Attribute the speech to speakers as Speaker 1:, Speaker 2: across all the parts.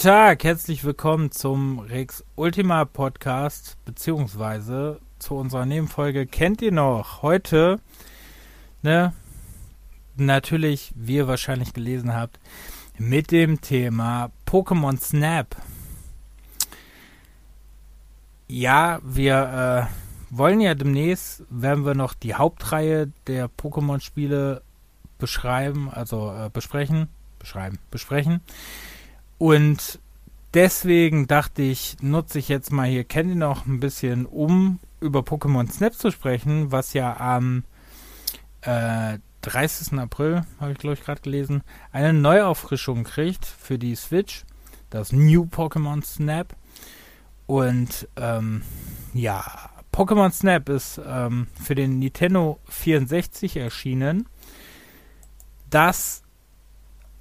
Speaker 1: Guten Tag, herzlich willkommen zum Rex Ultima Podcast, beziehungsweise zu unserer Nebenfolge. Kennt ihr noch? Heute, ne, natürlich, wie ihr wahrscheinlich gelesen habt, mit dem Thema Pokémon Snap. Ja, wir äh, wollen ja demnächst, werden wir noch die Hauptreihe der Pokémon-Spiele beschreiben, also äh, besprechen, beschreiben, besprechen. Und deswegen dachte ich, nutze ich jetzt mal hier Candy noch ein bisschen, um über Pokémon Snap zu sprechen, was ja am äh, 30. April, habe ich glaube ich gerade gelesen, eine Neuauffrischung kriegt für die Switch. Das New Pokémon Snap. Und ähm, ja, Pokémon Snap ist ähm, für den Nintendo 64 erschienen. Das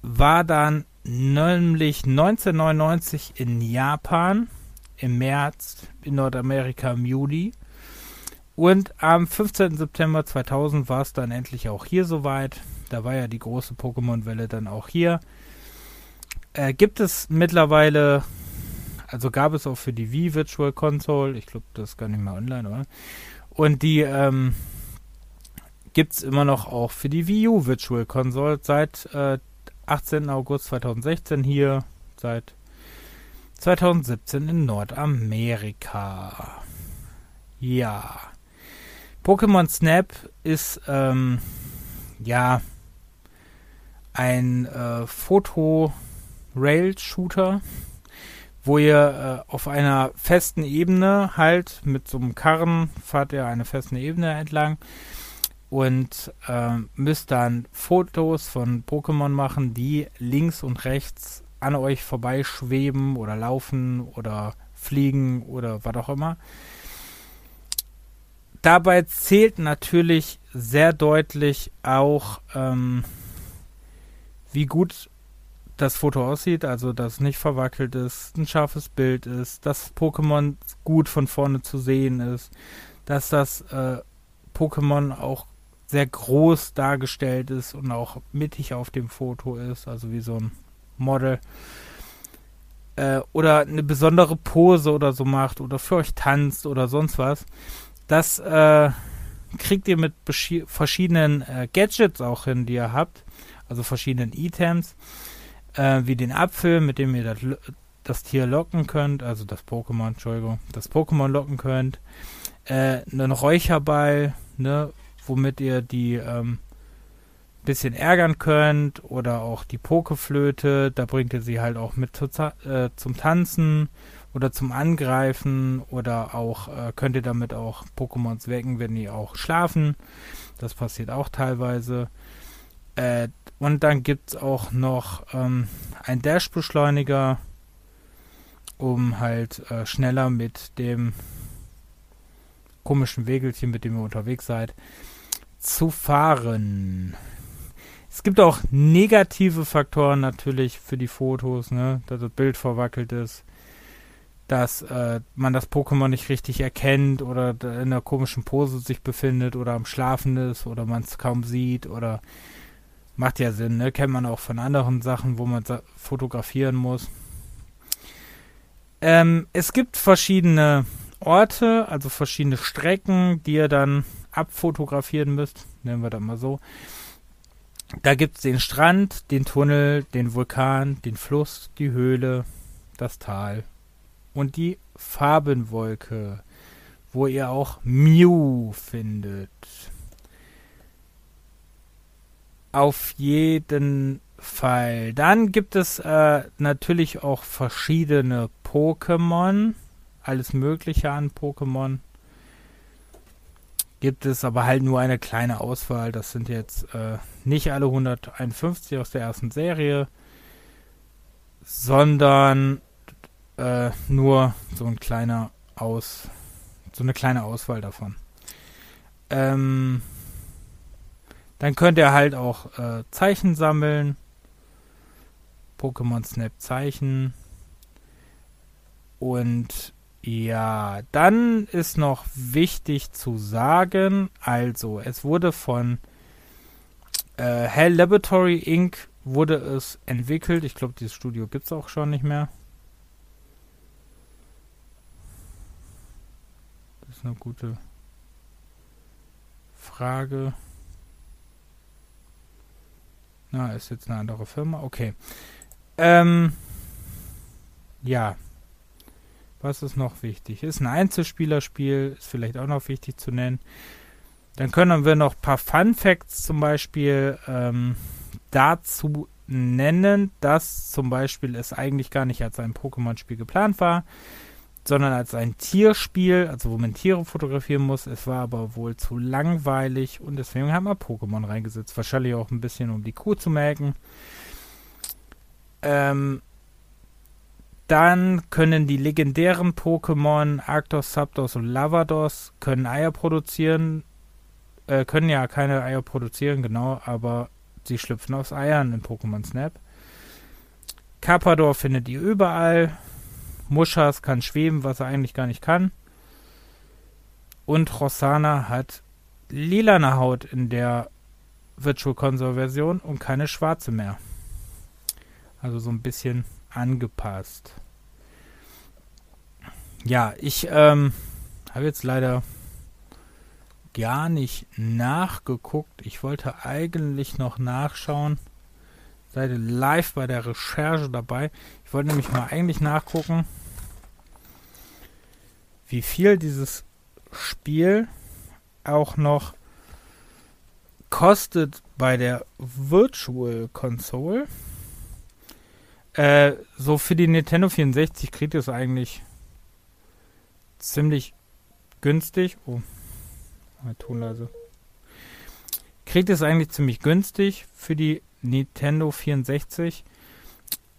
Speaker 1: war dann nämlich 1999 in Japan, im März, in Nordamerika im Juli. Und am 15. September 2000 war es dann endlich auch hier soweit. Da war ja die große Pokémon-Welle dann auch hier. Äh, gibt es mittlerweile, also gab es auch für die Wii Virtual Console, ich glaube, das ist gar nicht mehr online, oder? Und die ähm, gibt es immer noch auch für die Wii U Virtual Console seit äh, 18. August 2016 hier, seit 2017 in Nordamerika. Ja. Pokémon Snap ist ähm, ja ein äh, Foto-Rail-Shooter, wo ihr äh, auf einer festen Ebene halt mit so einem Karren fahrt ihr eine feste Ebene entlang und äh, müsst dann Fotos von Pokémon machen, die links und rechts an euch vorbeischweben oder laufen oder fliegen oder was auch immer. Dabei zählt natürlich sehr deutlich auch, ähm, wie gut das Foto aussieht, also dass es nicht verwackelt ist, ein scharfes Bild ist, dass Pokémon gut von vorne zu sehen ist, dass das äh, Pokémon auch sehr groß dargestellt ist und auch mittig auf dem Foto ist, also wie so ein Model. Äh, oder eine besondere Pose oder so macht oder für euch tanzt oder sonst was. Das äh, kriegt ihr mit verschiedenen äh, Gadgets auch hin, die ihr habt. Also verschiedenen Items. Äh, wie den Apfel, mit dem ihr das, das Tier locken könnt. Also das Pokémon, Entschuldigung. Das Pokémon locken könnt. Äh, einen Räucherball, ne, womit ihr die ähm, bisschen ärgern könnt oder auch die Pokeflöte, da bringt ihr sie halt auch mit zu, äh, zum Tanzen oder zum Angreifen oder auch äh, könnt ihr damit auch Pokémons wecken, wenn die auch schlafen. Das passiert auch teilweise. Äh, und dann gibt es auch noch ähm, ein Dash-Beschleuniger, um halt äh, schneller mit dem komischen Wegelchen, mit dem ihr unterwegs seid, zu fahren. Es gibt auch negative Faktoren natürlich für die Fotos, ne? dass das Bild verwackelt ist, dass äh, man das Pokémon nicht richtig erkennt oder in einer komischen Pose sich befindet oder am Schlafen ist oder man es kaum sieht oder macht ja Sinn, ne? Kennt man auch von anderen Sachen, wo man fotografieren muss. Ähm, es gibt verschiedene Orte, also verschiedene Strecken, die ihr dann abfotografieren müsst, nennen wir das mal so. Da gibt es den Strand, den Tunnel, den Vulkan, den Fluss, die Höhle, das Tal und die Farbenwolke, wo ihr auch Mew findet. Auf jeden Fall. Dann gibt es äh, natürlich auch verschiedene Pokémon, alles Mögliche an Pokémon gibt es aber halt nur eine kleine Auswahl. Das sind jetzt äh, nicht alle 151 aus der ersten Serie, sondern äh, nur so ein kleiner Aus, so eine kleine Auswahl davon. Ähm, dann könnt ihr halt auch äh, Zeichen sammeln. Pokémon Snap Zeichen. Und ja, dann ist noch wichtig zu sagen, also es wurde von äh, Hell Laboratory Inc. wurde es entwickelt. Ich glaube, dieses Studio gibt es auch schon nicht mehr. Das ist eine gute Frage. Na, ist jetzt eine andere Firma. Okay. Ähm, ja. Was ist noch wichtig? Ist ein Einzelspielerspiel, ist vielleicht auch noch wichtig zu nennen. Dann können wir noch ein paar Fun Facts zum Beispiel ähm, dazu nennen, dass zum Beispiel es eigentlich gar nicht als ein Pokémon-Spiel geplant war, sondern als ein Tierspiel, also wo man Tiere fotografieren muss. Es war aber wohl zu langweilig und deswegen haben wir Pokémon reingesetzt. Wahrscheinlich auch ein bisschen, um die Kuh zu melken. Ähm, dann können die legendären Pokémon Arctos, Zapdos und Lavados können Eier produzieren. Äh, können ja keine Eier produzieren, genau, aber sie schlüpfen aus Eiern in Pokémon Snap. Carpador findet ihr überall. Muschas kann schweben, was er eigentlich gar nicht kann. Und Rossana hat lilane Haut in der Virtual Console Version und keine schwarze mehr. Also so ein bisschen angepasst. Ja, ich ähm, habe jetzt leider gar nicht nachgeguckt. Ich wollte eigentlich noch nachschauen. Seid ihr live bei der Recherche dabei. Ich wollte nämlich mal eigentlich nachgucken, wie viel dieses Spiel auch noch kostet bei der Virtual Console. Äh, so für die Nintendo 64 kriegt es eigentlich ziemlich günstig. Oh, Tonleise. Kriegt es eigentlich ziemlich günstig für die Nintendo 64.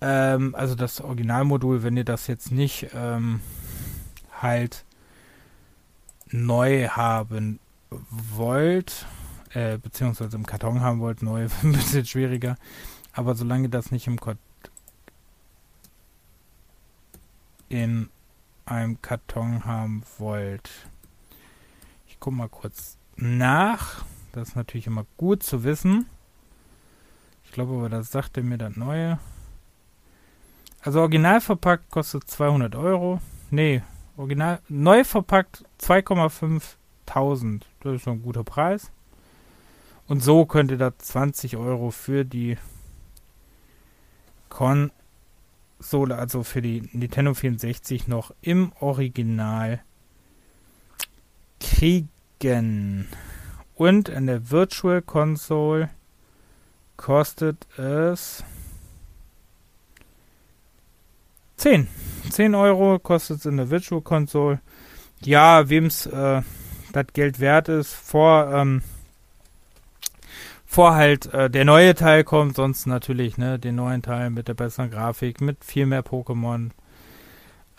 Speaker 1: Ähm, also das Originalmodul, wenn ihr das jetzt nicht ähm, halt neu haben wollt, äh, beziehungsweise im Karton haben wollt, neu ein bisschen schwieriger. Aber solange das nicht im Karton in einem Karton haben wollt. Ich gucke mal kurz nach. Das ist natürlich immer gut zu wissen. Ich glaube aber, das sagte mir das Neue. Also original verpackt kostet 200 Euro. Nee, original neu verpackt 2,5.000. Das ist schon ein guter Preis. Und so könnte da 20 Euro für die Con Konsole, also für die Nintendo 64, noch im Original kriegen. Und in der Virtual Console kostet es 10. 10 Euro kostet es in der Virtual Console. Ja, wem es äh, das Geld wert ist, vor ähm, vor halt äh, der neue Teil kommt, sonst natürlich, ne, den neuen Teil mit der besseren Grafik, mit viel mehr Pokémon.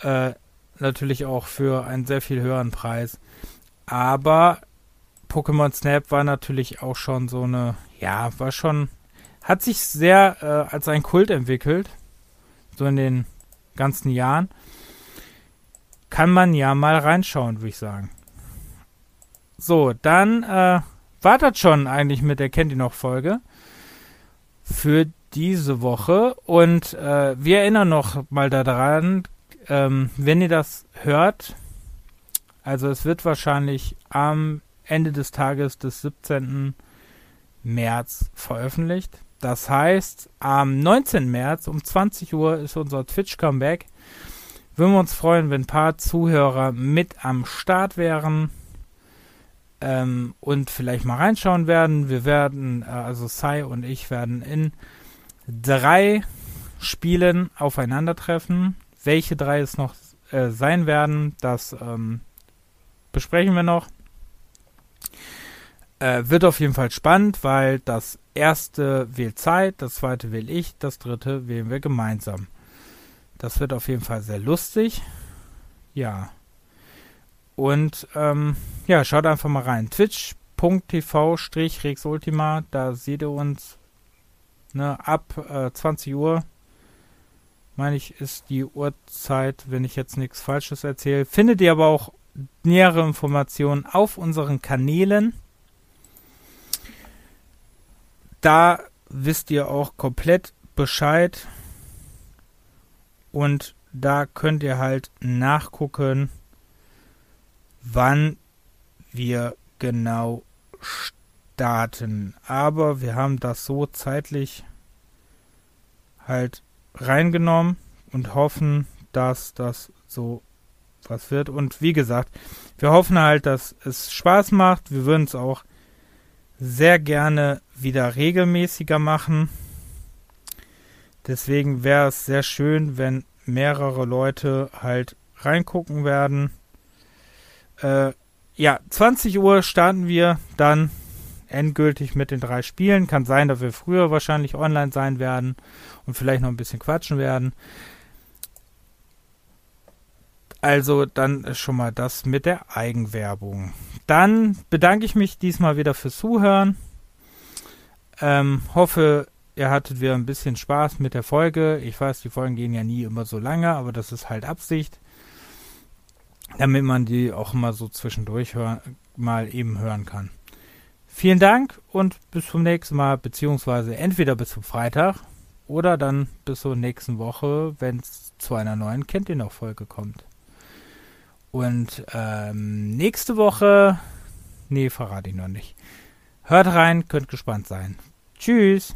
Speaker 1: Äh, natürlich auch für einen sehr viel höheren Preis. Aber Pokémon Snap war natürlich auch schon so eine, ja, war schon, hat sich sehr äh, als ein Kult entwickelt. So in den ganzen Jahren. Kann man ja mal reinschauen, würde ich sagen. So, dann äh, war das schon eigentlich mit der Kennt ihr noch Folge für diese Woche. Und äh, wir erinnern noch mal daran, ähm, wenn ihr das hört, also es wird wahrscheinlich am Ende des Tages des 17. März veröffentlicht. Das heißt, am 19. März um 20 Uhr ist unser Twitch-Comeback. Würden wir uns freuen, wenn ein paar Zuhörer mit am Start wären ähm, und vielleicht mal reinschauen werden. Wir werden, äh, also Sai und ich werden in drei Spielen aufeinandertreffen. Welche drei es noch äh, sein werden, das ähm, besprechen wir noch. Äh, wird auf jeden Fall spannend, weil das erste wählt Zeit, das zweite wähle ich, das dritte wählen wir gemeinsam. Das wird auf jeden Fall sehr lustig. Ja. Und ähm, ja, schaut einfach mal rein. Twitch.tv-rexultima, da seht ihr uns ne, ab äh, 20 Uhr. Meine ich, ist die Uhrzeit, wenn ich jetzt nichts Falsches erzähle. Findet ihr aber auch nähere Informationen auf unseren Kanälen. Da wisst ihr auch komplett Bescheid. Und da könnt ihr halt nachgucken, wann wir genau starten. Aber wir haben das so zeitlich halt reingenommen und hoffen, dass das so was wird. Und wie gesagt, wir hoffen halt, dass es Spaß macht. Wir würden es auch sehr gerne wieder regelmäßiger machen. Deswegen wäre es sehr schön, wenn mehrere Leute halt reingucken werden. Äh, ja, 20 Uhr starten wir dann endgültig mit den drei Spielen. Kann sein, dass wir früher wahrscheinlich online sein werden und vielleicht noch ein bisschen quatschen werden. Also dann schon mal das mit der Eigenwerbung. Dann bedanke ich mich diesmal wieder fürs Zuhören. Ähm, hoffe, ihr hattet wieder ein bisschen Spaß mit der Folge. Ich weiß, die Folgen gehen ja nie immer so lange, aber das ist halt Absicht. Damit man die auch immer so zwischendurch hören, mal eben hören kann. Vielen Dank und bis zum nächsten Mal, beziehungsweise entweder bis zum Freitag oder dann bis zur nächsten Woche, wenn es zu einer neuen Kennt ihr noch Folge kommt. Und ähm, nächste Woche, nee, verrate ich noch nicht. Hört rein, könnt gespannt sein. Tschüss.